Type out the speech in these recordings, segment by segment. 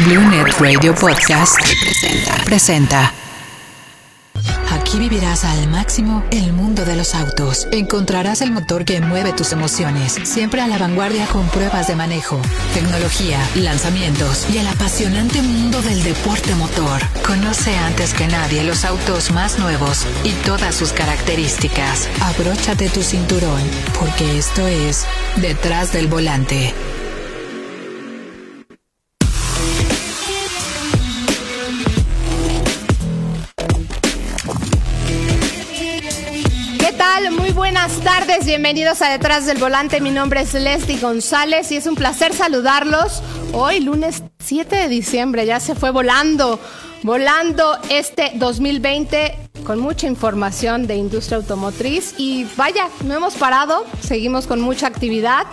Blue Net Radio Podcast presenta. presenta. Aquí vivirás al máximo el mundo de los autos. Encontrarás el motor que mueve tus emociones, siempre a la vanguardia con pruebas de manejo, tecnología, lanzamientos y el apasionante mundo del deporte motor. Conoce antes que nadie los autos más nuevos y todas sus características. Abróchate tu cinturón, porque esto es Detrás del Volante. Buenas tardes, bienvenidos a Detrás del Volante. Mi nombre es Leslie González y es un placer saludarlos. Hoy, lunes 7 de diciembre, ya se fue volando, volando este 2020 con mucha información de industria automotriz. Y vaya, no hemos parado, seguimos con mucha actividad.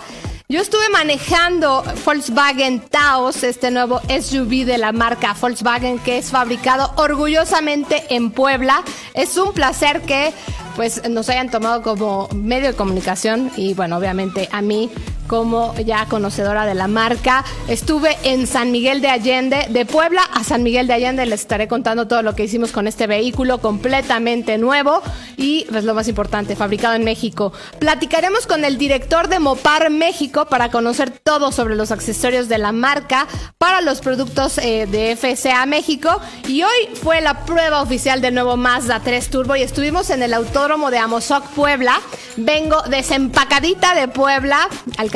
Yo estuve manejando Volkswagen Taos, este nuevo SUV de la marca Volkswagen que es fabricado orgullosamente en Puebla. Es un placer que pues nos hayan tomado como medio de comunicación y bueno, obviamente a mí como ya conocedora de la marca. Estuve en San Miguel de Allende, de Puebla a San Miguel de Allende. Les estaré contando todo lo que hicimos con este vehículo completamente nuevo y, pues lo más importante, fabricado en México. Platicaremos con el director de Mopar México para conocer todo sobre los accesorios de la marca para los productos eh, de FCA México. Y hoy fue la prueba oficial del nuevo Mazda 3 Turbo y estuvimos en el autódromo de Amozoc, Puebla. Vengo desempacadita de Puebla,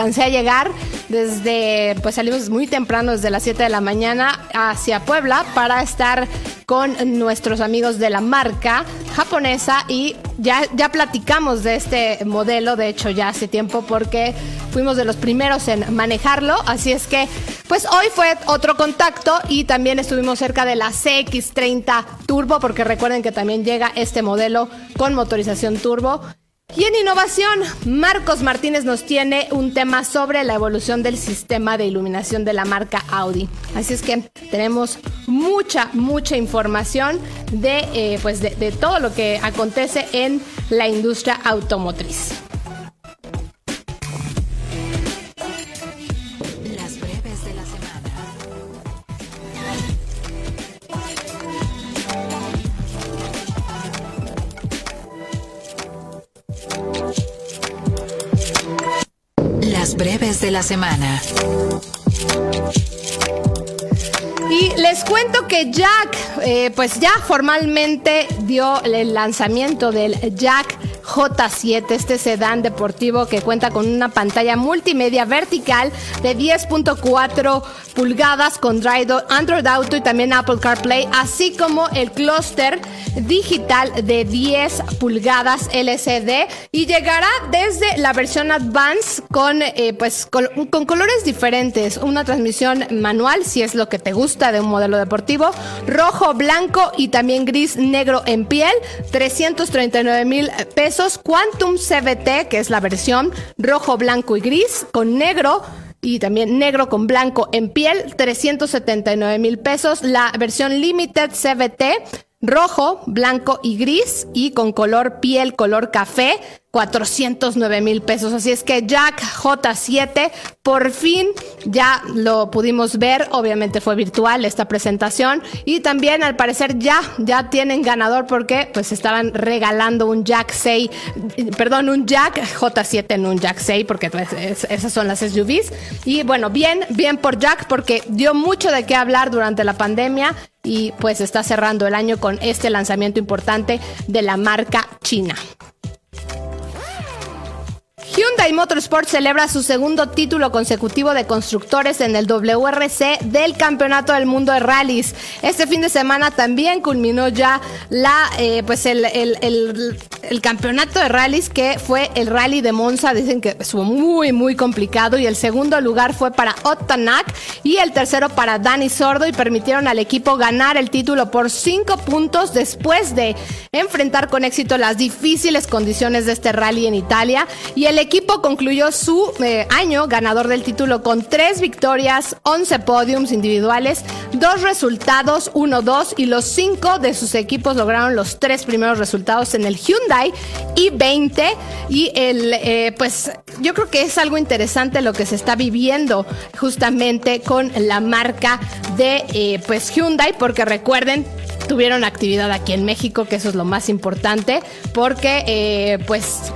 alcancé a llegar desde, pues salimos muy temprano, desde las 7 de la mañana hacia Puebla para estar con nuestros amigos de la marca japonesa y ya, ya platicamos de este modelo, de hecho ya hace tiempo porque fuimos de los primeros en manejarlo, así es que pues hoy fue otro contacto y también estuvimos cerca de la CX30 Turbo porque recuerden que también llega este modelo con motorización turbo y en innovación, Marcos Martínez nos tiene un tema sobre la evolución del sistema de iluminación de la marca Audi. Así es que tenemos mucha, mucha información de, eh, pues de, todo lo que acontece en la industria automotriz. Breves de la semana. Y les cuento que Jack, eh, pues ya formalmente dio el lanzamiento del Jack J7, este sedán deportivo que cuenta con una pantalla multimedia vertical de 10.4 pulgadas con Android Auto y también Apple CarPlay, así como el clúster digital de 10 pulgadas LCD y llegará desde la versión Advance con, eh, pues, con, con colores diferentes, una transmisión manual si es lo que te gusta de un modelo deportivo, rojo, blanco y también gris negro en piel, 339 mil pesos, Quantum CVT que es la versión rojo, blanco y gris con negro y también negro con blanco en piel, 379 mil pesos. La versión Limited CVT, rojo, blanco y gris y con color piel, color café, 409 mil pesos. Así es que Jack J7 por fin ya lo pudimos ver. Obviamente fue virtual esta presentación y también al parecer ya, ya tienen ganador porque pues estaban regalando un Jack 6, perdón, un Jack J7 en un Jack 6 porque pues, es, esas son las SUVs. Y bueno, bien, bien por Jack porque dio mucho de qué hablar durante la pandemia y pues está cerrando el año con este lanzamiento importante de la marca china. Hyundai Motorsport celebra su segundo título consecutivo de constructores en el WRC del Campeonato del Mundo de Rallys. Este fin de semana también culminó ya la, eh, pues el, el, el, campeonato de rallies que fue el rally de Monza. Dicen que estuvo muy, muy complicado y el segundo lugar fue para Ottanak y el tercero para Dani Sordo y permitieron al equipo ganar el título por cinco puntos después de enfrentar con éxito las difíciles condiciones de este rally en Italia y el equipo concluyó su eh, año ganador del título con tres victorias, 11 podiums individuales, dos resultados, 1-2 y los cinco de sus equipos lograron los tres primeros resultados en el Hyundai i20 y el, eh, pues yo creo que es algo interesante lo que se está viviendo justamente con la marca de eh, pues Hyundai porque recuerden tuvieron actividad aquí en México, que eso es lo más importante, porque pues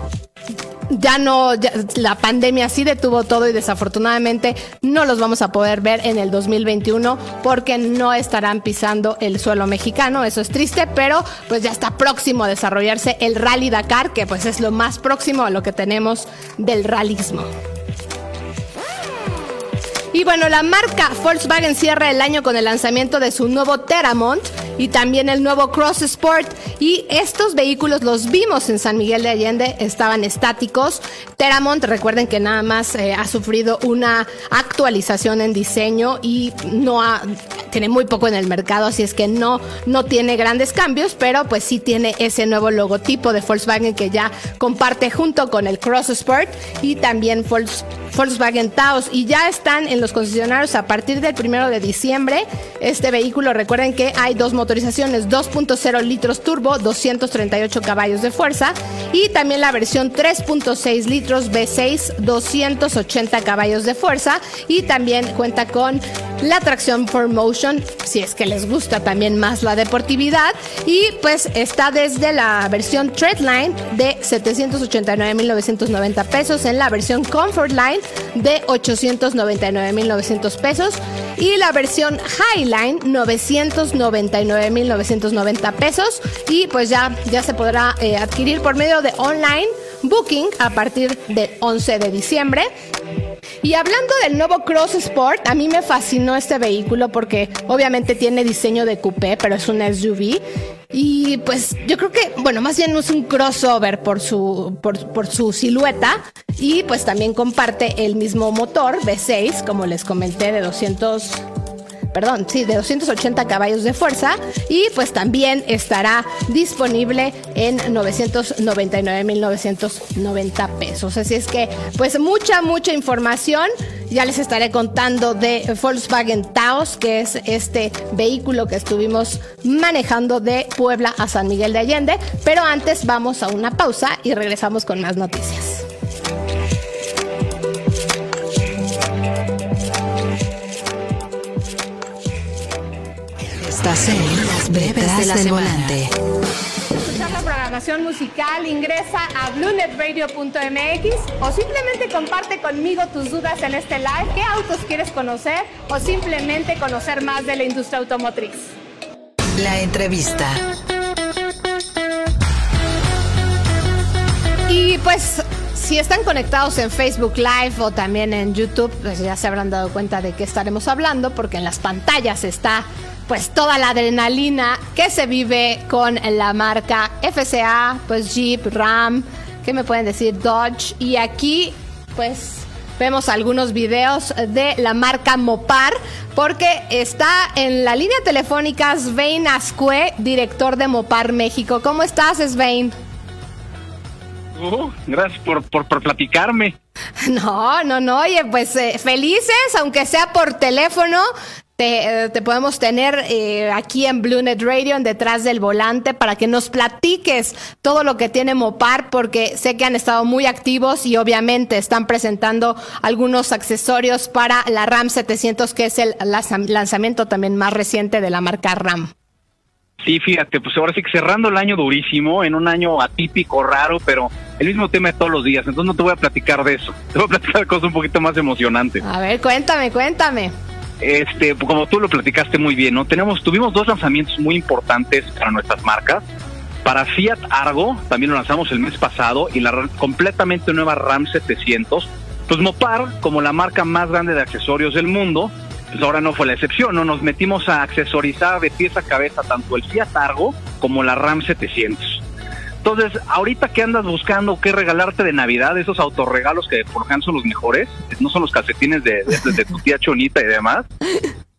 ya no, la pandemia sí detuvo todo y desafortunadamente no los vamos a poder ver en el 2021 porque no estarán pisando el suelo mexicano. Eso es triste, pero pues ya está próximo a desarrollarse el Rally Dakar, que pues es lo más próximo a lo que tenemos del realismo. Y bueno, la marca Volkswagen cierra el año con el lanzamiento de su nuevo Teramont y también el nuevo Cross Sport. Y estos vehículos los vimos en San Miguel de Allende, estaban estáticos. Teramont, recuerden que nada más eh, ha sufrido una actualización en diseño y no ha, tiene muy poco en el mercado, así es que no, no tiene grandes cambios, pero pues sí tiene ese nuevo logotipo de Volkswagen que ya comparte junto con el Cross Sport y también Volkswagen Taos y ya están en los concesionarios a partir del primero de diciembre. Este vehículo, recuerden que hay dos motorizaciones 2.0 litros turbo, 238 caballos de fuerza y también la versión 3.6 litros V6, 280 caballos de fuerza y también cuenta con la tracción 4Motion, si es que les gusta también más la deportividad y pues está desde la versión Treadline de 789.990 pesos en la versión Comfort Line de 899.900 pesos y la versión Highline 999.990 pesos y pues ya, ya se podrá eh, adquirir por medio de online booking a partir del 11 de diciembre. Y hablando del nuevo Cross Sport, a mí me fascinó este vehículo porque obviamente tiene diseño de coupé, pero es un SUV. Y pues yo creo que, bueno, más bien es un crossover por su, por, por su silueta. Y pues también comparte el mismo motor V6, como les comenté, de 200 perdón, sí, de 280 caballos de fuerza y pues también estará disponible en 999.990 pesos. Así es que pues mucha, mucha información. Ya les estaré contando de Volkswagen Taos, que es este vehículo que estuvimos manejando de Puebla a San Miguel de Allende. Pero antes vamos a una pausa y regresamos con más noticias. Estás en las breves de la volante. Escuchar la programación musical, ingresa a bluenetradio.mx o simplemente comparte conmigo tus dudas en este live. ¿Qué autos quieres conocer o simplemente conocer más de la industria automotriz? La entrevista. Y pues si están conectados en Facebook Live o también en YouTube, pues ya se habrán dado cuenta de qué estaremos hablando, porque en las pantallas está pues toda la adrenalina que se vive con la marca FCA, pues Jeep, Ram, ¿qué me pueden decir? Dodge. Y aquí pues vemos algunos videos de la marca Mopar, porque está en la línea telefónica Svein Ascue, director de Mopar México. ¿Cómo estás, Svein? Uh, gracias por, por, platicarme. No, no, no, oye, pues eh, felices, aunque sea por teléfono, eh, te, podemos tener eh, aquí en BlueNet Radio, en detrás del volante, para que nos platiques todo lo que tiene Mopar, porque sé que han estado muy activos y obviamente están presentando algunos accesorios para la RAM 700, que es el lanzamiento también más reciente de la marca RAM. Sí, fíjate, pues ahora sí que cerrando el año durísimo, en un año atípico, raro, pero el mismo tema de todos los días. Entonces no te voy a platicar de eso. Te voy a platicar de cosas un poquito más emocionantes. A ver, cuéntame, cuéntame este, como tú lo platicaste muy bien, ¿no? Tenemos, tuvimos dos lanzamientos muy importantes para nuestras marcas. Para Fiat Argo, también lo lanzamos el mes pasado, y la completamente nueva RAM 700. Pues Mopar, como la marca más grande de accesorios del mundo, pues ahora no fue la excepción, ¿no? Nos metimos a accesorizar de pieza a cabeza tanto el Fiat Argo como la RAM 700. Entonces, ahorita que andas buscando qué regalarte de Navidad, esos autorregalos que por ejemplo son los mejores, no son los calcetines de, tu tía Chonita y demás.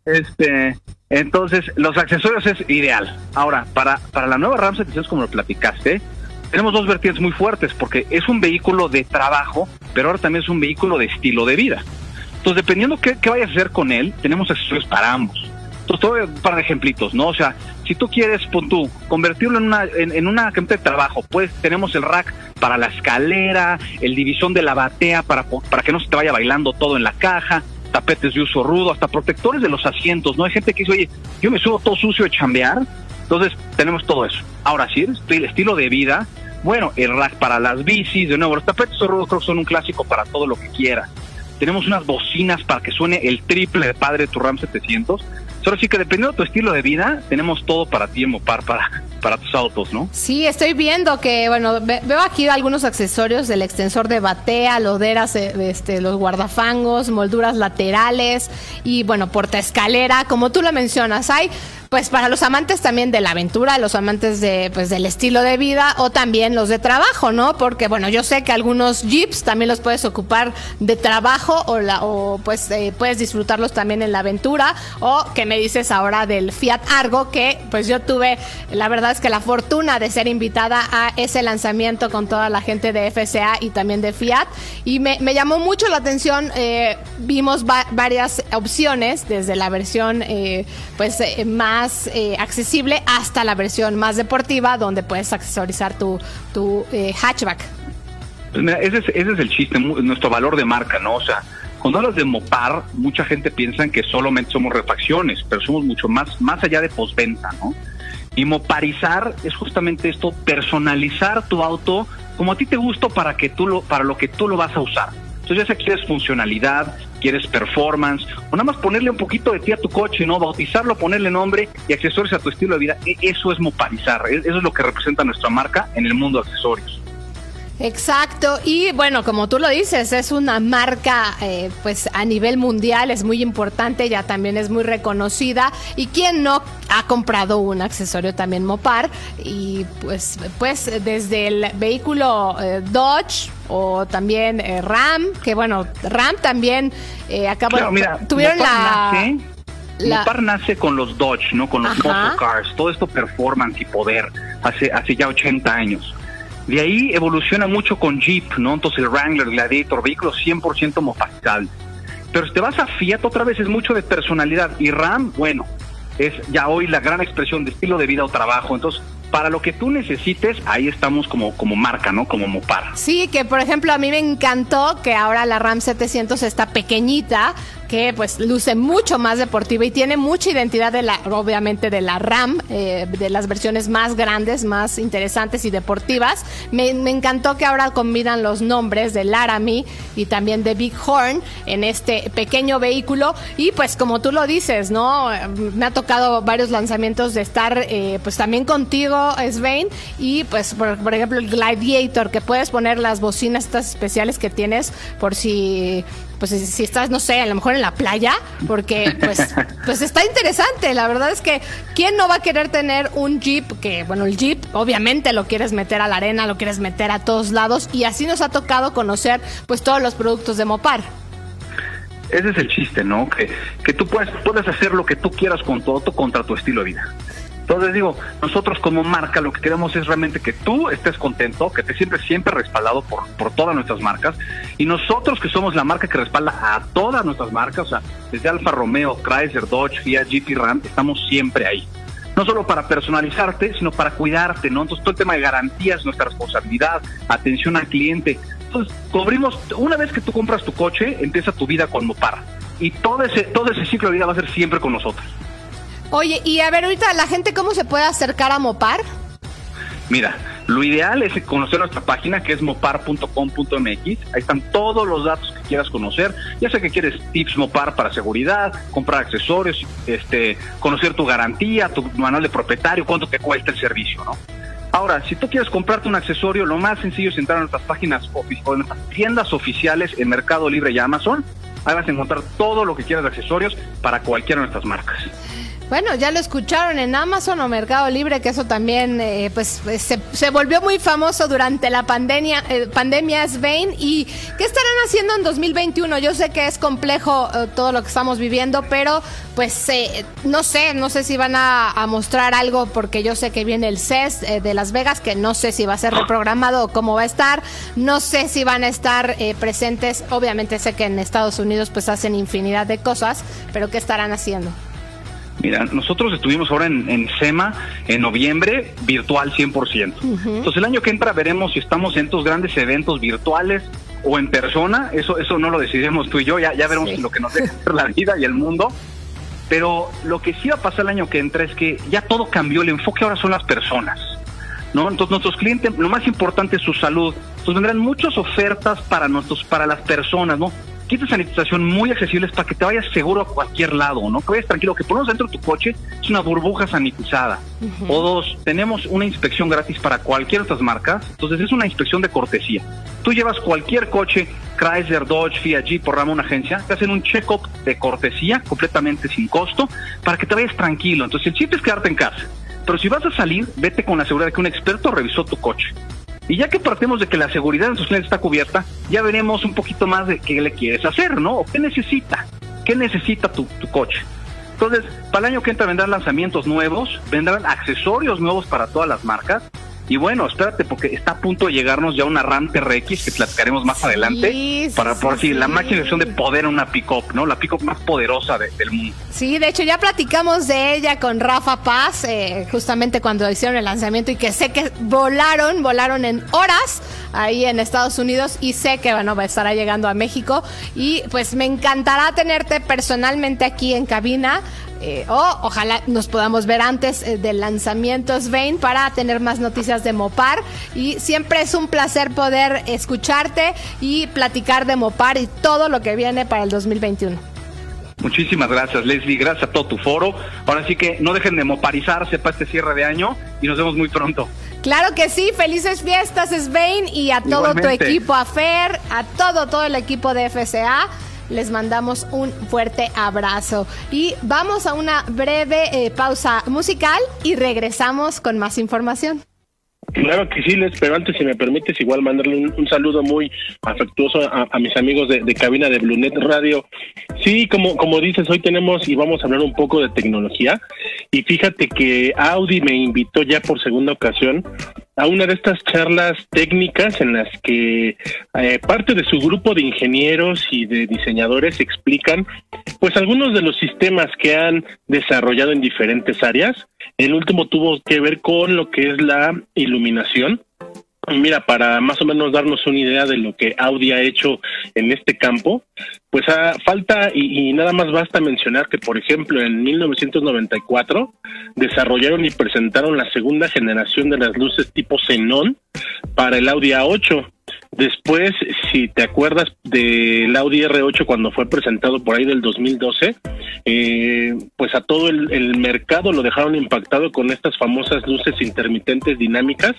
Este, entonces, los accesorios es ideal. Ahora, para, para la nueva RAM 700, como lo platicaste, tenemos dos vertientes muy fuertes, porque es un vehículo de trabajo, pero ahora también es un vehículo de estilo de vida. Entonces, dependiendo qué, qué vayas a hacer con él, tenemos accesorios para ambos. Todo para de ejemplitos, ¿no? O sea, si tú quieres, convertirlo en una, en, una de trabajo, pues tenemos el rack para la escalera, el división de la batea para, para que no se te vaya bailando todo en la caja, tapetes de uso rudo, hasta protectores de los asientos, ¿no? Hay gente que dice, oye, yo me subo todo sucio de chambear, entonces tenemos todo eso. Ahora sí, el estilo de vida, bueno, el rack para las bicis, de nuevo, los tapetes de rudo creo que son un clásico para todo lo que quieras. Tenemos unas bocinas para que suene el triple de padre tu RAM 700 Solo sí que dependiendo de tu estilo de vida, tenemos todo para ti en Mopar, para, para tus autos, ¿no? Sí, estoy viendo que, bueno, veo aquí algunos accesorios del extensor de batea, loderas, eh, este, los guardafangos, molduras laterales y, bueno, porta escalera, como tú lo mencionas, hay pues para los amantes también de la aventura, los amantes de pues del estilo de vida o también los de trabajo, ¿no? Porque bueno, yo sé que algunos jeeps también los puedes ocupar de trabajo o la o pues eh, puedes disfrutarlos también en la aventura. O que me dices ahora del Fiat Argo que pues yo tuve la verdad es que la fortuna de ser invitada a ese lanzamiento con toda la gente de FCA y también de Fiat. Y me, llamó mucho la atención eh, vimos varias opciones desde la versión eh, pues más eh, accesible hasta la versión más deportiva donde puedes accesorizar tu, tu eh, hatchback. Pues ese es, ese es el chiste, nuestro valor de marca, ¿no? O sea, cuando hablas de Mopar, mucha gente piensa que solamente somos refacciones, pero somos mucho más, más allá de postventa, ¿no? Y moparizar es justamente esto, personalizar tu auto como a ti te gusta para que tú lo, para lo que tú lo vas a usar. Entonces ya sea quieres funcionalidad, quieres performance, o nada más ponerle un poquito de ti a tu coche, ¿no? Bautizarlo, ponerle nombre y accesorios a tu estilo de vida. E, eso es moparizar, e, eso es lo que representa nuestra marca en el mundo de accesorios. Exacto, y bueno, como tú lo dices, es una marca eh, pues a nivel mundial, es muy importante, ya también es muy reconocida. Y quien no ha comprado un accesorio también Mopar. Y pues, pues desde el vehículo eh, Dodge o también eh, Ram, que bueno, Ram también acabó, tuvieron la... Mopar nace con los Dodge, ¿no? Con los Muscle Cars, todo esto performance y poder, hace, hace ya 80 años. De ahí evoluciona mucho con Jeep, ¿no? Entonces el Wrangler, Gladiator, vehículos 100% mofascal. Pero si te vas a Fiat, otra vez es mucho de personalidad. Y Ram, bueno, es ya hoy la gran expresión de estilo de vida o trabajo. Entonces, para lo que tú necesites, ahí estamos como, como marca, ¿no? Como Mopar. Sí, que por ejemplo a mí me encantó que ahora la Ram 700 está pequeñita, que pues luce mucho más deportiva y tiene mucha identidad de la, obviamente de la RAM, eh, de las versiones más grandes, más interesantes y deportivas. Me, encantó que ahora combinan los nombres de Laramie y también de Big Horn en este pequeño vehículo y pues como tú lo dices, ¿no? Me ha tocado varios lanzamientos de estar eh, pues también contigo, Svein, y pues por, por ejemplo el Gladiator, que puedes poner las bocinas estas especiales que tienes por si pues si estás, no sé, a lo mejor en la playa, porque pues, pues está interesante. La verdad es que, ¿quién no va a querer tener un Jeep? Que, bueno, el Jeep obviamente lo quieres meter a la arena, lo quieres meter a todos lados, y así nos ha tocado conocer pues todos los productos de Mopar. Ese es el chiste, ¿no? Que, que tú puedes, puedes hacer lo que tú quieras con auto contra tu estilo de vida. Entonces digo, nosotros como marca lo que queremos es realmente que tú estés contento, que te sientes siempre respaldado por, por todas nuestras marcas y nosotros que somos la marca que respalda a todas nuestras marcas, o sea, desde Alfa Romeo, Chrysler, Dodge, Fiat, GT, Ram, estamos siempre ahí. No solo para personalizarte, sino para cuidarte, ¿no? Entonces todo el tema de garantías, nuestra responsabilidad, atención al cliente. Entonces, cubrimos, una vez que tú compras tu coche, empieza tu vida con Mopar. Y todo ese, todo ese ciclo de vida va a ser siempre con nosotros. Oye, y a ver, ahorita la gente, ¿cómo se puede acercar a Mopar? Mira, lo ideal es conocer nuestra página que es mopar.com.mx. Ahí están todos los datos que quieras conocer. Ya sea que quieres tips Mopar para seguridad, comprar accesorios, este, conocer tu garantía, tu manual de propietario, cuánto te cuesta el servicio, ¿no? Ahora, si tú quieres comprarte un accesorio, lo más sencillo es entrar a nuestras páginas o en nuestras tiendas oficiales en Mercado Libre y Amazon. Ahí vas a encontrar todo lo que quieras de accesorios para cualquiera de nuestras marcas. Bueno, ya lo escucharon en Amazon o Mercado Libre, que eso también eh, pues, pues se, volvió muy famoso durante la pandemia, eh, pandemia Svein. ¿Y qué estarán haciendo en 2021? Yo sé que es complejo eh, todo lo que estamos viviendo, pero pues no sé, no sé si van a, a, mostrar algo porque yo sé que viene el CES de Las Vegas, que no sé si va a ser reprogramado o cómo va a estar. No sé si van a estar presentes. Obviamente sé que en Estados Unidos pues hacen infinidad de cosas, pero ¿qué estarán haciendo? Mira, nosotros estuvimos ahora en, SEMA en noviembre, virtual 100%. Entonces el año que entra veremos si estamos en estos grandes eventos virtuales o en persona. Eso eso no lo decidimos tú y yo, ya, ya veremos lo que nos deja la vida y el mundo. Pero lo que sí va a pasar el año que entra es que ya todo cambió, el enfoque ahora son las personas. ¿No? Entonces nuestros clientes, lo más importante es su salud. Entonces vendrán muchas ofertas para nosotros, para las personas, ¿no? Kits de sanitización muy accesibles para que te vayas seguro a cualquier lado, ¿no? Que vayas tranquilo, que ponemos dentro de tu coche es una burbuja sanitizada. O dos, tenemos una inspección gratis para cualquier de estas marcas, entonces es una inspección de cortesía. Tú llevas cualquier coche, Chrysler, Dodge, Fiat, Jeep por rama una agencia, te hacen un check-up de cortesía completamente sin costo para que te vayas tranquilo. Entonces el chiste es quedarte en casa. Pero si vas a salir, vete con la seguridad de que un experto revisó tu coche. Y ya que partimos de que la seguridad de sus clientes está cubierta, ya veremos un poquito más de qué le quieres hacer, ¿no? O qué necesita, qué necesita tu, tu coche. Entonces, para el año que entra vendrán lanzamientos nuevos, vendrán accesorios nuevos para todas las marcas y bueno, espérate, porque está a punto de llegarnos ya una RAM TRX que platicaremos más adelante. para por si la máxima de poder en una pick-up, ¿no? La pick-up más poderosa del mundo. Sí, de hecho ya platicamos de ella con Rafa Paz, eh, justamente cuando hicieron el lanzamiento y que sé que volaron, volaron en horas ahí en Estados Unidos y sé que bueno, estará llegando a México. Y pues me encantará tenerte personalmente aquí en cabina eh, o ojalá nos podamos ver antes eh, del lanzamiento Svein para tener más noticias de Mopar. Y siempre es un placer poder escucharte y platicar de Mopar y todo lo que viene para el 2021. Muchísimas gracias, Leslie. Gracias a todo tu foro. Ahora sí que no dejen de moparizarse para este cierre de año y nos vemos muy pronto. Claro que sí, felices fiestas, Svein, y a todo tu equipo, a Fer, a todo, todo el equipo de FCA les mandamos un fuerte abrazo. Y vamos a una breve eh, pausa musical y regresamos con más información. Claro que sí, Les, pero antes, si me permites, igual mandarle un, saludo muy afectuoso a, mis amigos de, cabina de Bluenet Radio. Sí, como, como dices, hoy tenemos y vamos a hablar un poco de tecnología. Y fíjate que Audi me invitó ya por segunda ocasión a una de estas charlas técnicas en las que eh, parte de su grupo de ingenieros y de diseñadores explican pues algunos de los sistemas que han desarrollado en diferentes áreas. El último tuvo que ver con lo que es la iluminación Mira, para más o menos darnos una idea de lo que Audi ha hecho en este campo, pues a, falta y, nada más basta mencionar que, por ejemplo, en 1994 desarrollaron y presentaron la segunda generación de las luces tipo xenón para el Audi A8 Después, si te acuerdas del Audi R8 cuando fue presentado por ahí del 2012, eh, pues a todo el, mercado lo dejaron impactado con estas famosas luces intermitentes dinámicas.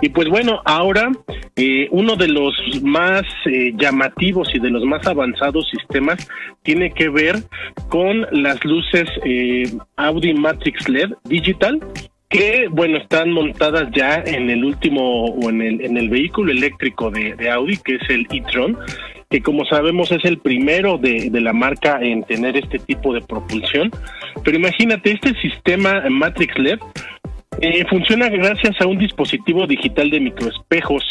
Y pues bueno, ahora eh, uno de los más eh, llamativos y de los más avanzados sistemas tiene que ver con las luces Audi Matrix LED Digital que bueno están montadas ya en el último o en el en el vehículo eléctrico de, Audi que es el e-tron que como sabemos es el primero de, de, la marca en tener este tipo de propulsión. Pero imagínate este sistema Matrix LED eh, funciona gracias a un dispositivo digital de microespejos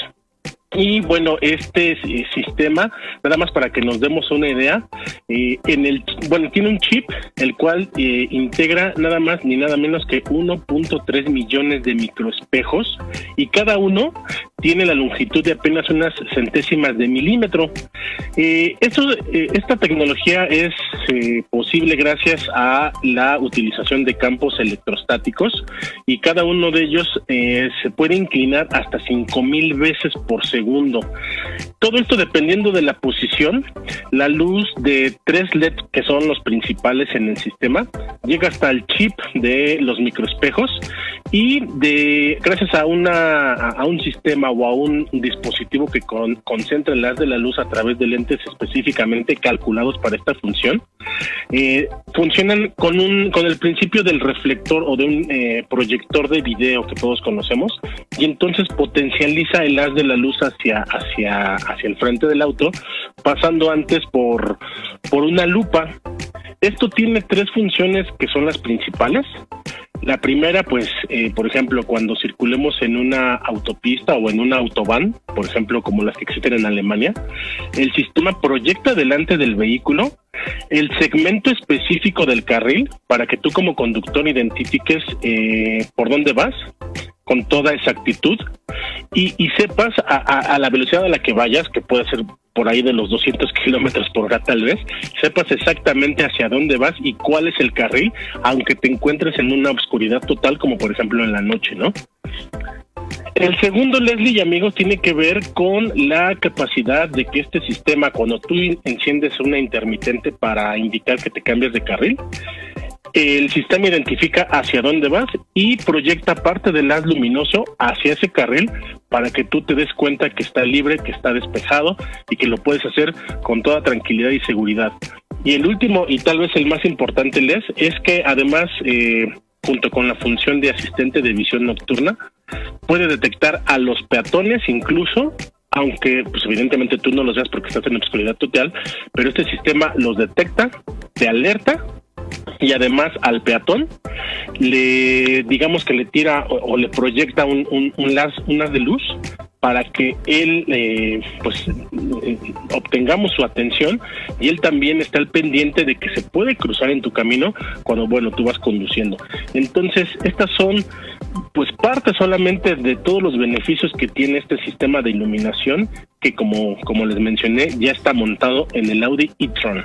y bueno, este eh, sistema, nada más para que nos demos una idea, eh, en el bueno tiene un chip el cual eh, integra nada más ni nada menos que 1.3 millones de microespejos y cada uno tiene la longitud de apenas unas centésimas de milímetro. esto, esta tecnología es posible gracias a la utilización de campos electrostáticos y cada uno de ellos se puede inclinar hasta 5000 veces por segundo segundo. Todo esto dependiendo de la posición, la luz de tres LED que son los principales en el sistema llega hasta el chip de los microespejos y de gracias a una a, un sistema o a un dispositivo que concentra el haz de la luz a través de lentes específicamente calculados para esta función eh, funcionan con un con el principio del reflector o de un eh, proyector de video que todos conocemos y entonces potencializa el haz de la luz hacia hacia hacia el frente del auto pasando antes por por una lupa. Esto tiene tres funciones que son las principales. La primera, pues, eh, por ejemplo, cuando circulemos en una autopista o en una autobahn, por ejemplo, como las que existen en Alemania, el sistema proyecta delante del vehículo el segmento específico del carril para que tú como conductor identifiques eh, por dónde vas con toda exactitud y, sepas a, la velocidad a la que vayas, que puede ser por ahí de los 200 kilómetros por hora tal vez, sepas exactamente hacia dónde vas y cuál es el carril, aunque te encuentres en una oscuridad total, como por ejemplo en la noche, ¿no? El segundo, Leslie y amigos, tiene que ver con la capacidad de que este sistema, cuando tú enciendes una intermitente para indicar que te cambias de carril, el sistema identifica hacia dónde vas y proyecta parte del haz luminoso hacia ese carril para que tú te des cuenta que está libre, que está despejado y que lo puedes hacer con toda tranquilidad y seguridad. Y el último y tal vez el más importante, Les, es que además, eh, junto con la función de asistente de visión nocturna, puede detectar a los peatones incluso aunque pues evidentemente tú no los veas porque estás en obscuridad total, pero este sistema los detecta, te alerta y además al peatón le digamos que le tira o, le proyecta un, las, de luz para que él eh, pues eh, obtengamos su atención y él también está al pendiente de que se puede cruzar en tu camino cuando bueno tú vas conduciendo. Entonces estas son pues parte solamente de todos los beneficios que tiene este sistema de iluminación que como, como les mencioné ya está montado en el Audi e-tron.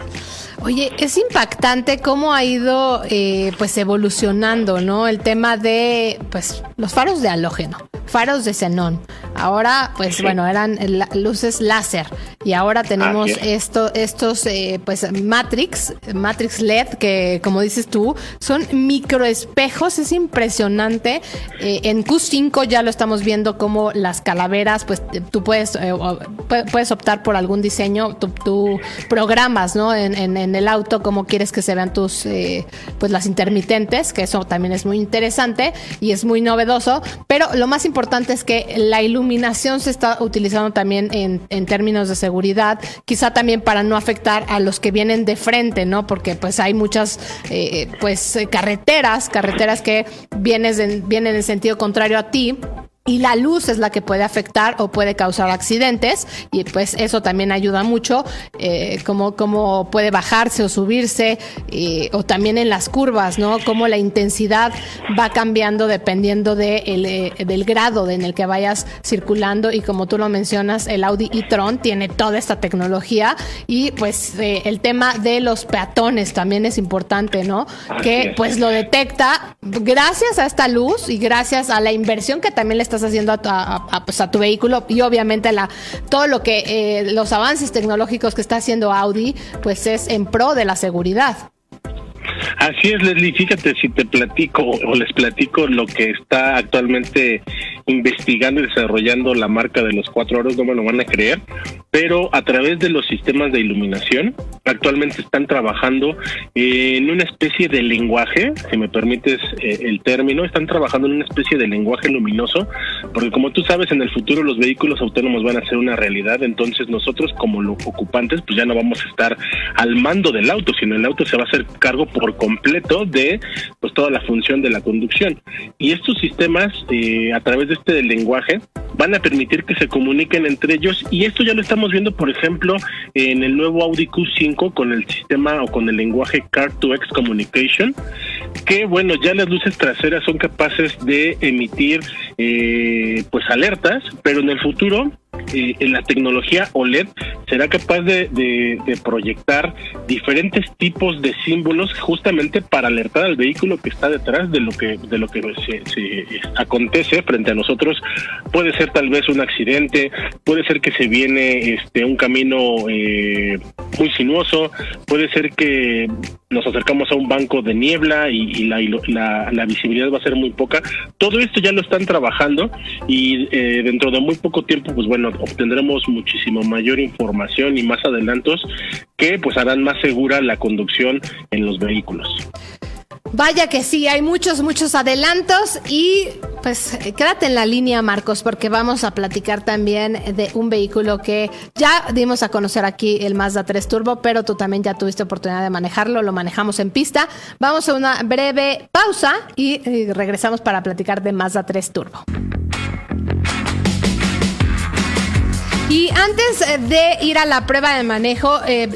Oye, es impactante cómo ha ido eh, pues evolucionando, ¿no? El tema de pues los faros de halógeno, faros de xenón. Ahora, pues bueno, eran luces láser y ahora tenemos esto, estos eh, pues Matrix, Matrix LED que como dices tú son microespejos. Es impresionante. Eh, en Q5 ya lo estamos viendo como las calaveras, pues tú puedes puedes optar por algún diseño, tú, programas, ¿no? En, el auto cómo quieres que se vean tus, eh, pues las intermitentes, que eso también es muy interesante y es muy novedoso, pero lo más importante es que la iluminación se está utilizando también en, términos de seguridad, quizá también para no afectar a los que vienen de frente, ¿no? Porque pues hay muchas, eh, pues, carreteras, carreteras que vienes vienen en sentido contrario a ti y la luz es la que puede afectar o puede causar accidentes y pues eso también ayuda mucho eh, como, como puede bajarse o subirse o también en las curvas, ¿no? Como la intensidad va cambiando dependiendo de el, eh, del grado en el que vayas circulando y como tú lo mencionas, el Audi e-tron tiene toda esta tecnología y pues eh, el tema de los peatones también es importante, ¿no? que pues lo detecta gracias a esta luz y gracias a la inversión que también le estás haciendo a, pues, a, tu vehículo y obviamente la, todo lo que eh, los avances tecnológicos que está haciendo Audi, pues es en pro de la seguridad. Así es, Leslie. Fíjate, si te platico o les platico lo que está actualmente investigando y desarrollando la marca de los cuatro oros, no me lo van a creer, pero a través de los sistemas de iluminación, actualmente están trabajando en una especie de lenguaje, si me permites eh, el término, están trabajando en una especie de lenguaje luminoso, porque como tú sabes, en el futuro los vehículos autónomos van a ser una realidad, entonces nosotros como los ocupantes, pues ya no vamos a estar al mando del auto, sino el auto se va a hacer cargo por completo de pues toda la función de la conducción. Y estos sistemas, eh, a través de este lenguaje, van a permitir que se comuniquen entre ellos. Y esto ya lo estamos viendo, por ejemplo, en el nuevo Audi Q5 con el sistema o con el lenguaje Car2X Communication, que bueno, ya las luces traseras son capaces de emitir eh, pues alertas, pero en el futuro eh, en la tecnología OLED será capaz de, proyectar diferentes tipos de símbolos justamente para alertar al vehículo que está detrás de lo que de lo que se, acontece frente a nosotros puede ser tal vez un accidente puede ser que se viene este un camino eh, muy sinuoso, puede ser que nos acercamos a un banco de niebla y, la, la, visibilidad va a ser muy poca. Todo esto ya lo están trabajando y eh, dentro de muy poco tiempo, pues bueno, obtendremos muchísimo mayor información y más adelantos que pues harán más segura la conducción en los vehículos. Vaya que sí, hay muchos, muchos adelantos y pues quédate en la línea, Marcos, porque vamos a platicar también de un vehículo que ya dimos a conocer aquí, el Mazda 3 Turbo, pero tú también ya tuviste oportunidad de manejarlo, lo manejamos en pista. Vamos a una breve pausa y, y regresamos para platicar de Mazda 3 Turbo. Y antes eh, de ir a la prueba de manejo, eh,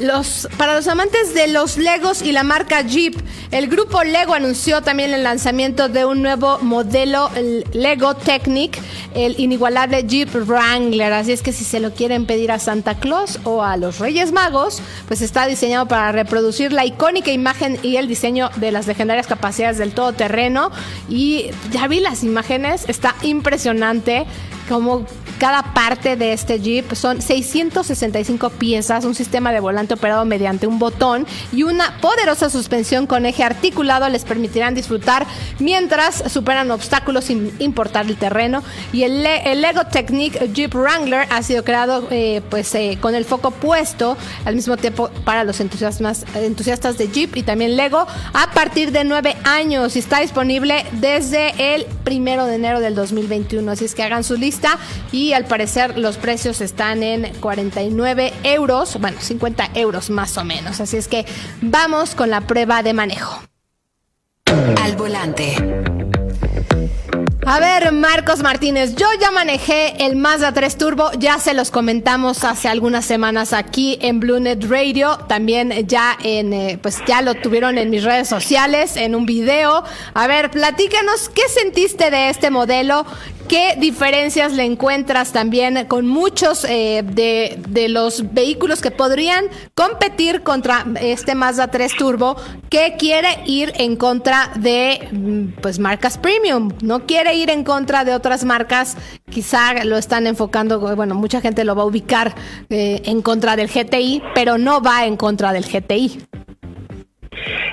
para los amantes de los Legos y la marca Jeep, el grupo Lego anunció también el lanzamiento de un nuevo modelo el Lego Technic, el inigualable Jeep Wrangler. Así es que si se lo quieren pedir a Santa Claus o a los Reyes Magos, pues está diseñado para reproducir la icónica imagen y el diseño de las legendarias capacidades del todoterreno. Y ya vi las imágenes, está impresionante como cada parte de este Jeep son 665 piezas, un sistema de volante operado mediante un botón y una poderosa suspensión con eje articulado les permitirán disfrutar mientras superan obstáculos sin importar el terreno. Y el, Lego Technique Jeep Wrangler ha sido creado eh, pues, eh, con el foco puesto al mismo tiempo para los entusiastas, entusiastas de Jeep y también Lego a partir de 9 años y está disponible desde el primero de enero del 2021. Así es que hagan su lista y al parecer los precios están en 49 euros, bueno, 50 euros más o menos. Así es que vamos con la prueba de manejo. Al volante. A ver, Marcos Martínez, yo ya manejé el Mazda 3 Turbo, ya se los comentamos hace algunas semanas aquí en BlueNet Radio, también ya en, eh, pues ya lo tuvieron en mis redes sociales, en un video. A ver, platícanos, ¿qué sentiste de este modelo? ¿Qué diferencias le encuentras también con muchos eh, de, los vehículos que podrían competir contra este Mazda 3 Turbo que quiere ir en contra de mm, pues marcas premium? No quiere ir en contra de otras marcas, quizá lo están enfocando, bueno, mucha gente lo va a ubicar eh, en contra del GTI, pero no va en contra del GTI.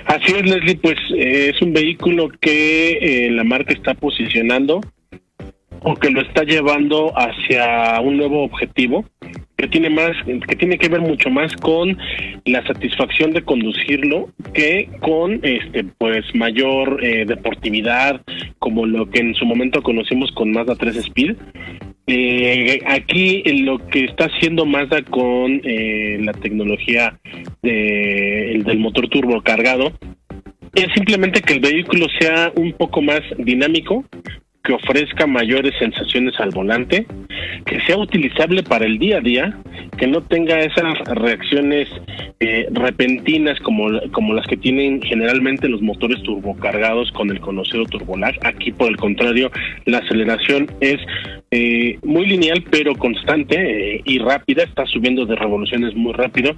Así es, Leslie, pues eh, es un vehículo que la marca está posicionando o que lo está llevando hacia un nuevo objetivo que tiene más que tiene que ver mucho más con la satisfacción de conducirlo que con este pues mayor eh, deportividad como lo que en su momento conocimos con Mazda 3 Speed. Eh, aquí lo que está haciendo Mazda con eh, la tecnología de, el del motor turbo cargado es simplemente que el vehículo sea un poco más dinámico, que ofrezca mayores sensaciones al volante, que sea utilizable para el día a día, que no tenga esas reacciones eh, repentinas como, como las que tienen generalmente los motores turbocargados con el conocido turbolag. Aquí, por el contrario, la aceleración es eh, muy lineal pero constante eh, y rápida, está subiendo de revoluciones muy rápido.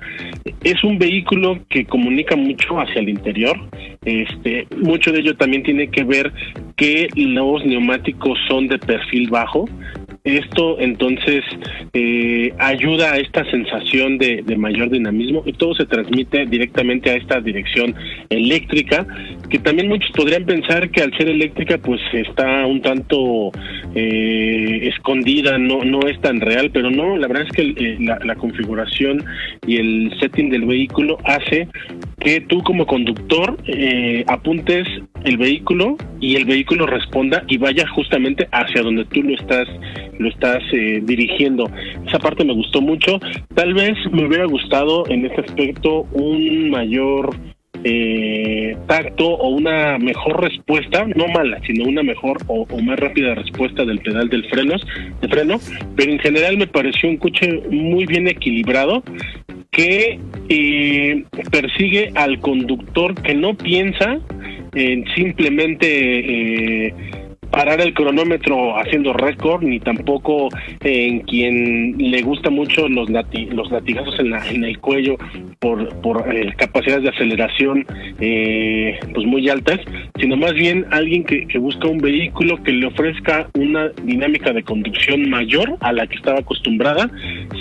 Es un vehículo que comunica mucho hacia el interior. Este, mucho de ello también tiene que ver que los neumáticos son de perfil bajo, esto entonces eh, ayuda a esta sensación de, mayor dinamismo y todo se transmite directamente a esta dirección eléctrica, que también muchos podrían pensar que al ser eléctrica pues está un tanto eh, escondida, no, no es tan real, pero no, la verdad es que eh, la, la configuración y el setting del vehículo hace que tú como conductor apuntes el vehículo y el vehículo responda y vaya justamente hacia donde tú lo estás lo estás eh, dirigiendo. Esa parte me gustó mucho. Tal vez me hubiera gustado en este aspecto un mayor eh, tacto o una mejor respuesta, no mala, sino una mejor o, más rápida respuesta del pedal del frenos, de freno, pero en general me pareció un coche muy bien equilibrado que eh, persigue al conductor que no piensa en simplemente parar el cronómetro haciendo récord, ni tampoco en quien le gusta mucho los, latigazos en, la, en el cuello por, por eh, capacidades de aceleración eh, pues muy altas, sino más bien alguien que, que busca un vehículo que le ofrezca una dinámica de conducción mayor a la que estaba acostumbrada,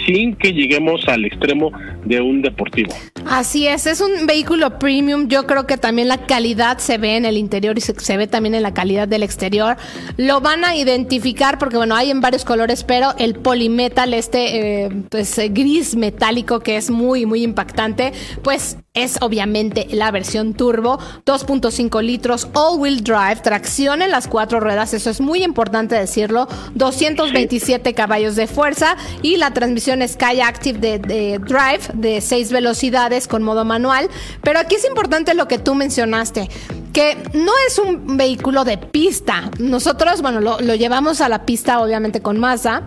sin que lleguemos al extremo de un deportivo. Así es, es un vehículo premium. Yo creo que también la calidad se ve en el interior y se, ve también en la calidad del exterior. Lo van a identificar porque, bueno, hay en varios colores, pero el polimetal, este eh, pues, gris metálico que es muy, muy impactante, pues es obviamente la versión turbo, 2.5 litros, all-wheel drive, tracción en las cuatro ruedas, eso es muy importante decirlo, 227 caballos de fuerza y la transmisión Sky Active de, de Drive de 6 velocidades con modo manual. Pero aquí es importante lo que tú mencionaste, que no es un vehículo de pista. Nosotros, bueno, lo, llevamos a la pista obviamente con Mazda,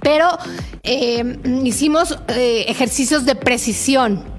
pero eh, hicimos eh, ejercicios de precisión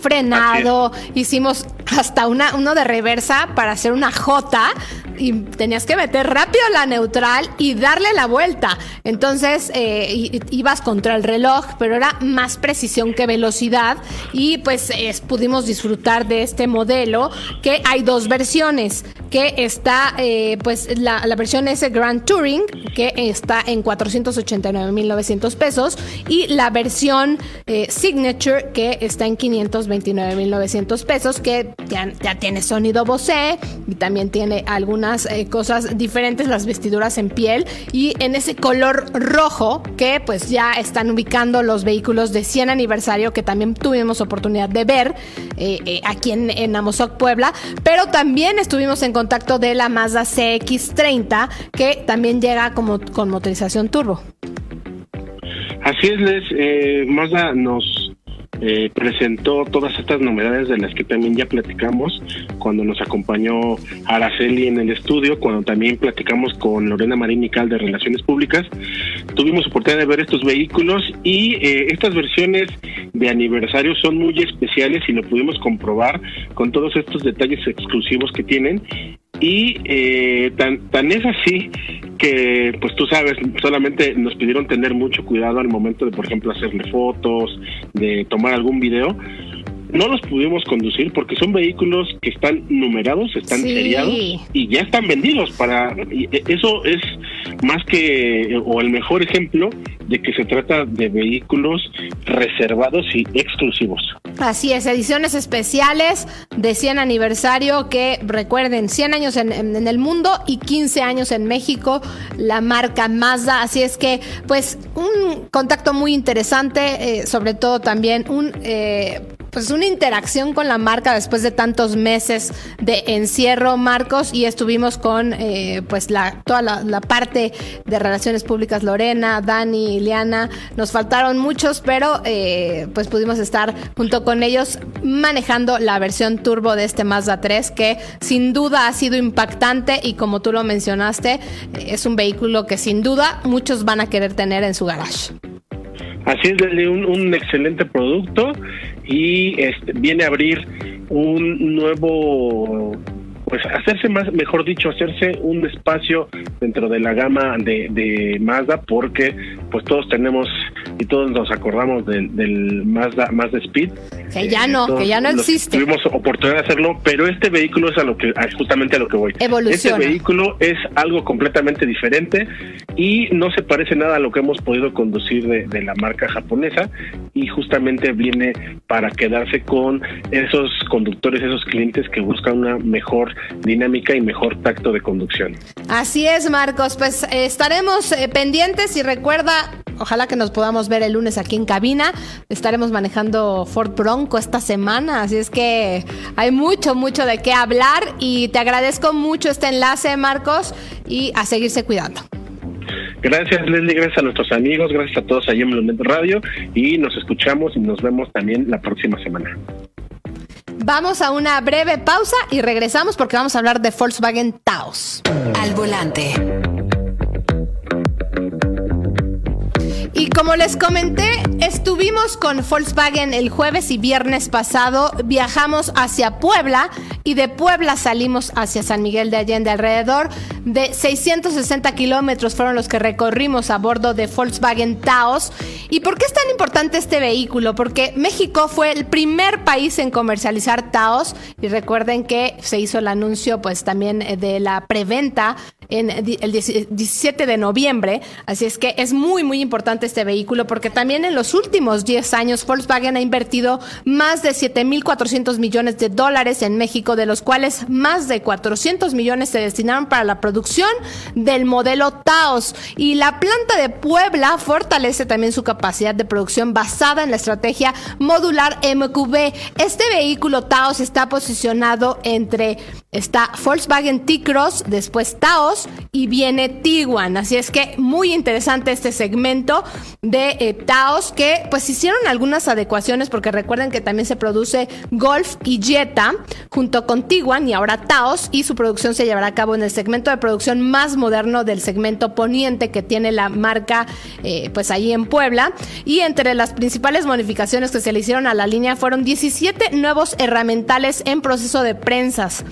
frenado, hicimos hasta una, uno de reversa para hacer una J y tenías que meter rápido la neutral y darle la vuelta. Entonces eh, ibas contra el reloj, pero era más precisión que velocidad y pues pudimos disfrutar de este modelo que hay dos versiones, que está eh, pues la, versión S Grand Touring, que está en 489.900 pesos y la versión eh, Signature, que está en 529.900 pesos, que ya, ya tiene sonido Bose y también tiene algunas eh, cosas diferentes, las vestiduras en piel y en ese color rojo que pues ya están ubicando los vehículos de 100 aniversario que también tuvimos oportunidad de ver eh, eh, aquí en, en Amozoc, Puebla, pero también estuvimos en contacto de la Mazda CX30 que también llega como con motorización turbo. Así es, Les. Mazda nos eh, presentó todas estas novedades de las que también ya platicamos cuando nos acompañó Araceli en el estudio, cuando también platicamos con Lorena Marín Cal de Relaciones Públicas. Tuvimos oportunidad de ver estos vehículos y eh, estas versiones de aniversario son muy especiales y lo pudimos comprobar con todos estos detalles exclusivos que tienen y eh, tan, tan es así que, pues tú sabes, solamente nos pidieron tener mucho cuidado al momento de, por ejemplo, hacerle fotos, de tomar algún video. No los pudimos conducir porque son vehículos que están numerados, están seriados y ya están vendidos. Para eso es más que o el mejor ejemplo de que se trata de vehículos reservados y exclusivos. Así es, ediciones especiales de 100 aniversario que recuerden 100 años en, el mundo y 15 años en México, la marca Mazda. Así es que, pues, un contacto muy interesante, eh, sobre todo también un eh, pues una interacción con la marca después de tantos meses de encierro, Marcos, y estuvimos con eh, pues la, toda la, parte de relaciones públicas, Lorena, Dani, Ileana, nos faltaron muchos, pero eh, pues pudimos estar junto con ellos manejando la versión turbo de este Mazda 3, que sin duda ha sido impactante y como tú lo mencionaste, es un vehículo que sin duda muchos van a querer tener en su garage. Así es, un, un excelente producto y este, viene a abrir un nuevo pues hacerse más, mejor dicho, hacerse un espacio dentro de la gama de, de Mazda, porque pues todos tenemos y todos nos acordamos del, del Mazda, Mazda Speed. Que ya no, que ya no existe. Tuvimos oportunidad de hacerlo, pero este vehículo es a lo que, justamente a lo que voy. Este vehículo es algo completamente diferente y no se parece nada a lo que hemos podido conducir de, de la marca japonesa y justamente viene para quedarse con esos conductores, esos clientes que buscan una mejor dinámica y mejor tacto de conducción. Así es, Marcos. Pues eh, estaremos eh, pendientes y recuerda, ojalá que nos podamos ver el lunes aquí en cabina. Estaremos manejando Ford Bronco esta semana, así es que hay mucho, mucho de qué hablar y te agradezco mucho este enlace, Marcos, y a seguirse cuidando. Gracias Leslie, gracias a nuestros amigos, gracias a todos allí en Lunet Radio y nos escuchamos y nos vemos también la próxima semana. Vamos a una breve pausa y regresamos porque vamos a hablar de Volkswagen Taos. Al volante. Como les comenté, estuvimos con Volkswagen el jueves y viernes pasado, viajamos hacia Puebla y de Puebla salimos hacia San Miguel de Allende. Alrededor de 660 kilómetros fueron los que recorrimos a bordo de Volkswagen Taos. ¿Y por qué es tan importante este vehículo? Porque México fue el primer país en comercializar Taos y recuerden que se hizo el anuncio pues también de la preventa en el 17 de noviembre. Así es que es muy, muy importante este vehículo porque también en los últimos 10 años Volkswagen ha invertido más de 7.400 millones de dólares en México, de los cuales más de 400 millones se destinaron para la producción del modelo Taos. Y la planta de Puebla fortalece también su capacidad de producción basada en la estrategia modular MQB. Este vehículo Taos está posicionado entre Está Volkswagen T-Cross, después Taos y viene Tiguan. Así es que muy interesante este segmento de eh, Taos que pues hicieron algunas adecuaciones porque recuerden que también se produce Golf y Jetta junto con Tiguan y ahora Taos y su producción se llevará a cabo en el segmento de producción más moderno del segmento poniente que tiene la marca eh, pues allí en Puebla. Y entre las principales modificaciones que se le hicieron a la línea fueron 17 nuevos herramientales en proceso de prensas.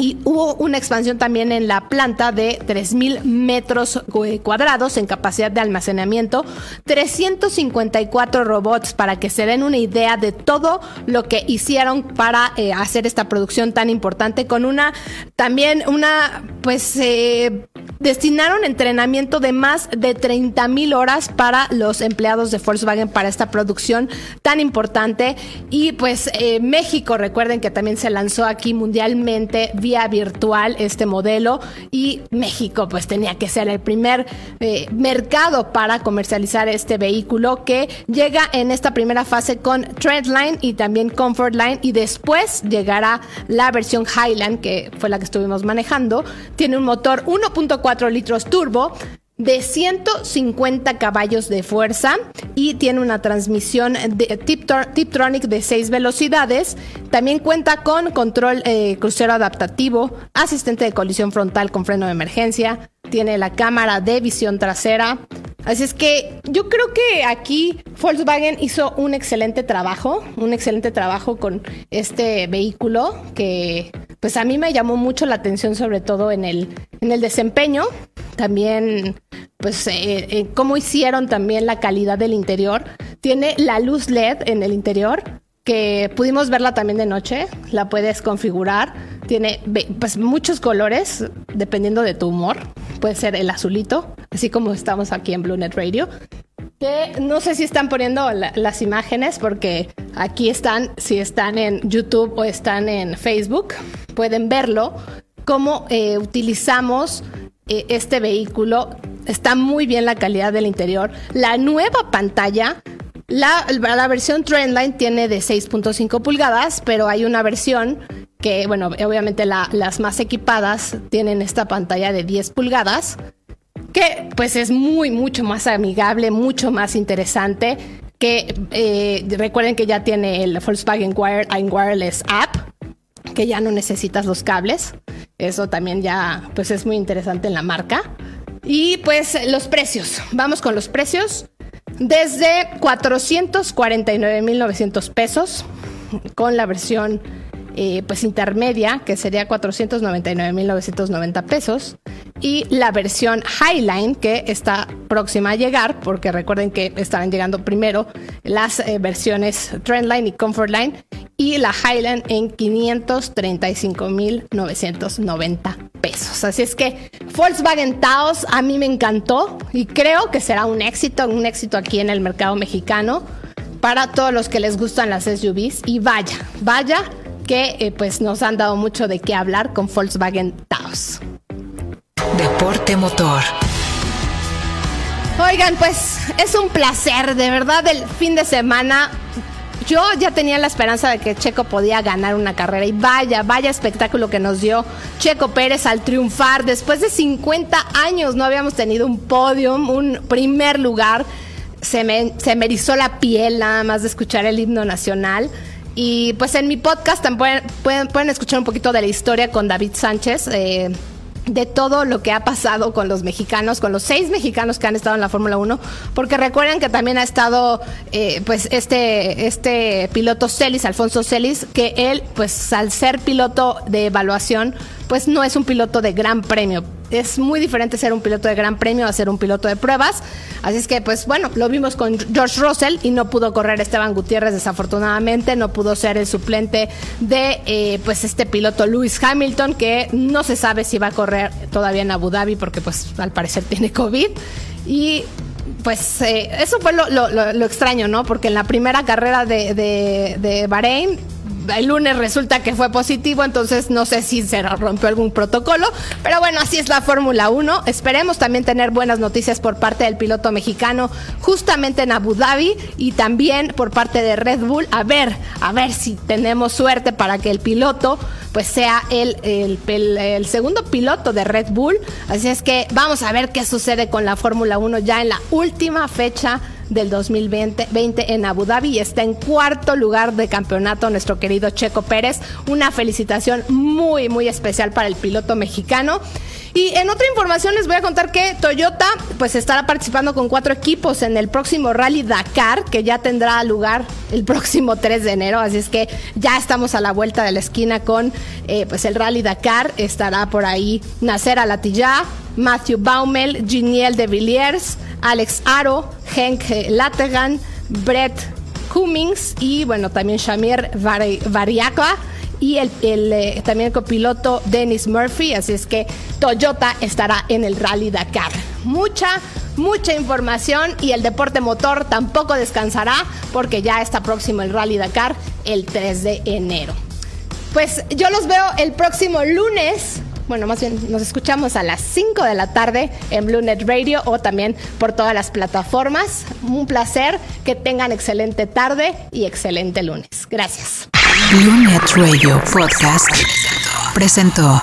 Y hubo una expansión también en la planta de 3.000 metros cuadrados en capacidad de almacenamiento, 354 robots para que se den una idea de todo lo que hicieron para eh, hacer esta producción tan importante con una también una pues eh, destinaron entrenamiento de más de 30 mil horas para los empleados de Volkswagen para esta producción tan importante. Y pues eh, México recuerden que también se lanzó aquí mundialmente virtual este modelo y México pues tenía que ser el primer eh, mercado para comercializar este vehículo que llega en esta primera fase con Trendline y también Comfortline y después llegará la versión Highland que fue la que estuvimos manejando. Tiene un motor 1.4 litros turbo de 150 caballos de fuerza y tiene una transmisión de Tiptronic de 6 velocidades. También cuenta con control eh, crucero adaptativo, asistente de colisión frontal con freno de emergencia, tiene la cámara de visión trasera. Así es que yo creo que aquí Volkswagen hizo un excelente trabajo, un excelente trabajo con este vehículo que pues a mí me llamó mucho la atención sobre todo en el, en el desempeño, también pues eh, eh, cómo hicieron también la calidad del interior. Tiene la luz LED en el interior, pudimos verla también de noche, la puedes configurar. Tiene pues muchos colores, dependiendo de tu humor. Puede ser el azulito, así como estamos aquí en BlueNet Radio. Que no sé si están poniendo las imágenes porque aquí están, si están en YouTube o están en Facebook, pueden verlo, cómo eh, utilizamos eh, este vehículo. Está muy bien la calidad del interior. La nueva pantalla la, la, versión Trendline tiene de 6.5 pulgadas, pero hay una versión que, bueno, obviamente las más equipadas tienen esta pantalla de 10 pulgadas, que pues es muy, mucho más amigable, mucho más interesante, que eh, recuerden que ya tiene el Volkswagen Wire and Wireless App, que ya no necesitas los cables. Eso también ya pues es muy interesante en la marca. Y pues los precios. Vamos con los precios. Desde 449.900 pesos con la versión eh, pues intermedia, que sería 499.990 pesos, y la versión Highline, que está próxima a llegar, porque recuerden que estarán llegando primero las eh, versiones Trendline y Comfortline, y la Highline en 535.990 pesos. Así es que Volkswagen Taos a mí me encantó y creo que será un éxito, un éxito aquí en el mercado mexicano para todos los que les gustan las SUVs y vaya, vaya que eh, pues nos han dado mucho de qué hablar con Volkswagen Taos. Deporte motor. Oigan, pues es un placer, de verdad, el fin de semana. Yo ya tenía la esperanza de que Checo podía ganar una carrera y vaya, vaya espectáculo que nos dio Checo Pérez al triunfar. Después de 50 años no habíamos tenido un podium, un primer lugar. Se me, se me erizó la piel nada más de escuchar el himno nacional. Y pues en mi podcast también pueden, pueden, escuchar un poquito de la historia con David Sánchez. Eh, de todo lo que ha pasado con los mexicanos, con los seis mexicanos que han estado en la Fórmula 1, porque recuerden que también ha estado eh, pues este, este piloto Celis, Alfonso Celis, que él pues al ser piloto de evaluación pues no es un piloto de gran premio. Es muy diferente ser un piloto de gran premio a ser un piloto de pruebas. Así es que, pues bueno, lo vimos con George Russell y no pudo correr Esteban Gutiérrez desafortunadamente, no pudo ser el suplente de eh, pues este piloto Lewis Hamilton que no se sabe si va a correr todavía en Abu Dhabi porque pues al parecer tiene COVID. Y pues eh, eso fue lo, extraño, ¿no? Porque en la primera carrera de, de, de Bahrein el lunes resulta que fue positivo, entonces no sé si se rompió algún protocolo, pero bueno, así es la Fórmula 1. Esperemos también tener buenas noticias por parte del piloto mexicano justamente en Abu Dhabi y también por parte de Red Bull. A ver, a ver si tenemos suerte para que el piloto pues sea el, el, segundo piloto de Red Bull. Así es que vamos a ver qué sucede con la Fórmula 1 ya en la última fecha del 2020 en Abu Dhabi y está en cuarto lugar de campeonato nuestro querido Checo Pérez. Una felicitación muy, muy especial para el piloto mexicano. Y en otra información les voy a contar que Toyota pues estará participando con cuatro equipos en el próximo Rally Dakar, que ya tendrá lugar el próximo 3 de enero. Así es que ya estamos a la vuelta de la esquina con eh, pues el Rally Dakar. Estará por ahí Nacer Alatilla, Matthew Baumel, Giniel de Villiers, Alex Aro, Henk Lategan, Brett Cummings y bueno, también Shamir Variaca y el, eh, también el copiloto Dennis Murphy. Así es que Toyota estará en el Rally Dakar. Mucha, mucha información y el deporte motor tampoco descansará porque ya está próximo el Rally Dakar el 3 de enero. Pues yo los veo el próximo lunes bueno, más bien nos escuchamos a las 5 de la tarde en BlueNet Radio o también por todas las plataformas. Un placer, que tengan excelente tarde y excelente lunes. Gracias. BlueNet Radio Podcast presentó.